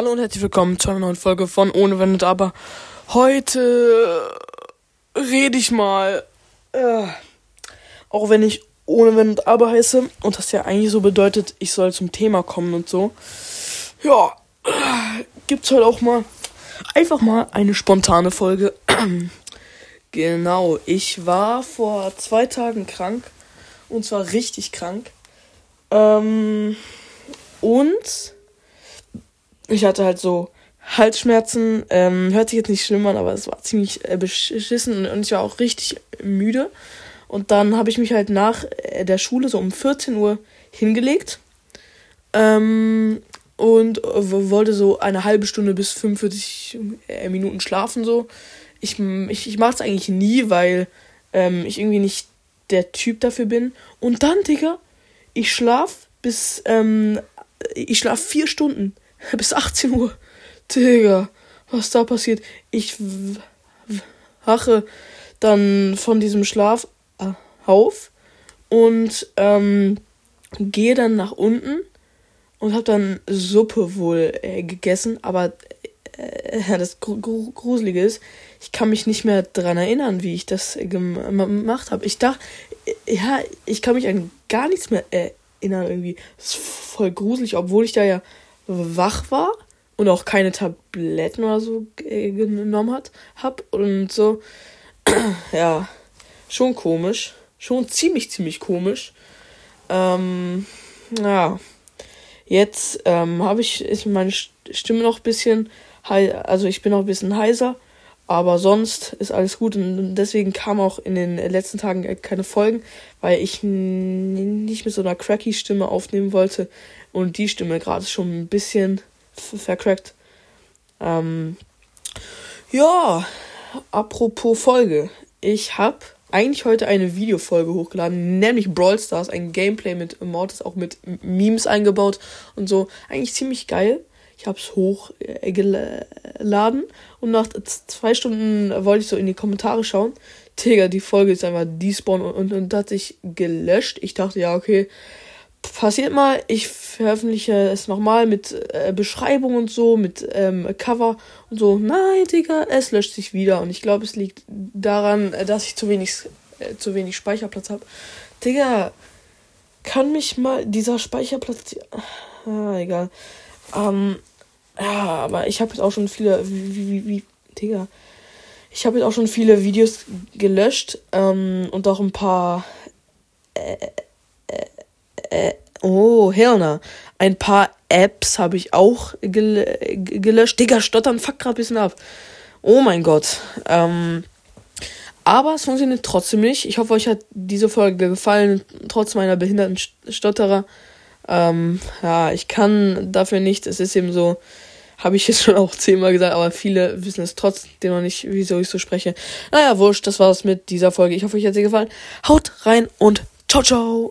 Hallo und herzlich willkommen zu einer neuen Folge von Ohne Wenn und Aber. Heute rede ich mal, äh, auch wenn ich Ohne Wenn und Aber heiße und das ja eigentlich so bedeutet, ich soll zum Thema kommen und so. Ja, äh, gibt's heute auch mal einfach mal eine spontane Folge. genau, ich war vor zwei Tagen krank und zwar richtig krank. Ähm, und ich hatte halt so Halsschmerzen. Ähm, hört sich jetzt nicht schlimm an, aber es war ziemlich äh, beschissen und ich war auch richtig müde. Und dann habe ich mich halt nach äh, der Schule so um 14 Uhr hingelegt. Ähm, und wollte so eine halbe Stunde bis 45 äh, Minuten schlafen so. Ich, ich, ich mache es eigentlich nie, weil ähm, ich irgendwie nicht der Typ dafür bin. Und dann, Digga, ich schlaf bis, ähm, ich schlaf vier Stunden. Bis 18 Uhr. Digga, was da passiert? Ich wache dann von diesem Schlaf äh, auf und ähm, gehe dann nach unten und habe dann Suppe wohl äh, gegessen, aber äh, das Gruselige ist, ich kann mich nicht mehr daran erinnern, wie ich das gemacht habe. Ich dachte, ja, ich kann mich an gar nichts mehr erinnern irgendwie. Das ist voll gruselig, obwohl ich da ja wach war und auch keine Tabletten oder so genommen hat, hab und so. ja, schon komisch. Schon ziemlich, ziemlich komisch. Ähm, ja. Jetzt ähm, habe ich, ist meine Stimme noch ein bisschen, also ich bin noch ein bisschen heiser, aber sonst ist alles gut und deswegen kam auch in den letzten Tagen keine Folgen, weil ich nicht mit so einer cracky Stimme aufnehmen wollte und die Stimme gerade schon ein bisschen vercrackt. Ähm, ja, apropos Folge. Ich habe eigentlich heute eine Videofolge hochgeladen, nämlich Brawl Stars, ein Gameplay mit Mortis, auch mit Memes eingebaut und so. Eigentlich ziemlich geil. Ich habe es hochgeladen und nach zwei Stunden wollte ich so in die Kommentare schauen. Digga, die Folge ist einfach despawn und, und, und hat sich gelöscht. Ich dachte, ja, okay, passiert mal. Ich veröffentliche es nochmal mit äh, Beschreibung und so, mit ähm, Cover und so. Nein, Digga, es löscht sich wieder. Und ich glaube, es liegt daran, äh, dass ich zu wenig, äh, zu wenig Speicherplatz habe. Digga, kann mich mal dieser Speicherplatz. Ah, egal. Ähm, ja, aber ich habe jetzt auch schon viele. Wie, wie, wie, Digga. Ich habe jetzt auch schon viele Videos gelöscht ähm, und auch ein paar. Äh, äh, oh, Helena. Ein paar Apps habe ich auch gel gelöscht. Digga, stottern, fuck grad ein bisschen ab. Oh mein Gott. Ähm, aber es funktioniert trotzdem nicht. Ich hoffe, euch hat diese Folge gefallen, trotz meiner behinderten Stotterer. Ähm, ja, ich kann dafür nicht. Es ist eben so, habe ich jetzt schon auch zehnmal gesagt, aber viele wissen es trotzdem noch nicht, wieso ich so spreche. Naja, wurscht, das war's mit dieser Folge. Ich hoffe, euch hat sie gefallen. Haut rein und ciao, ciao.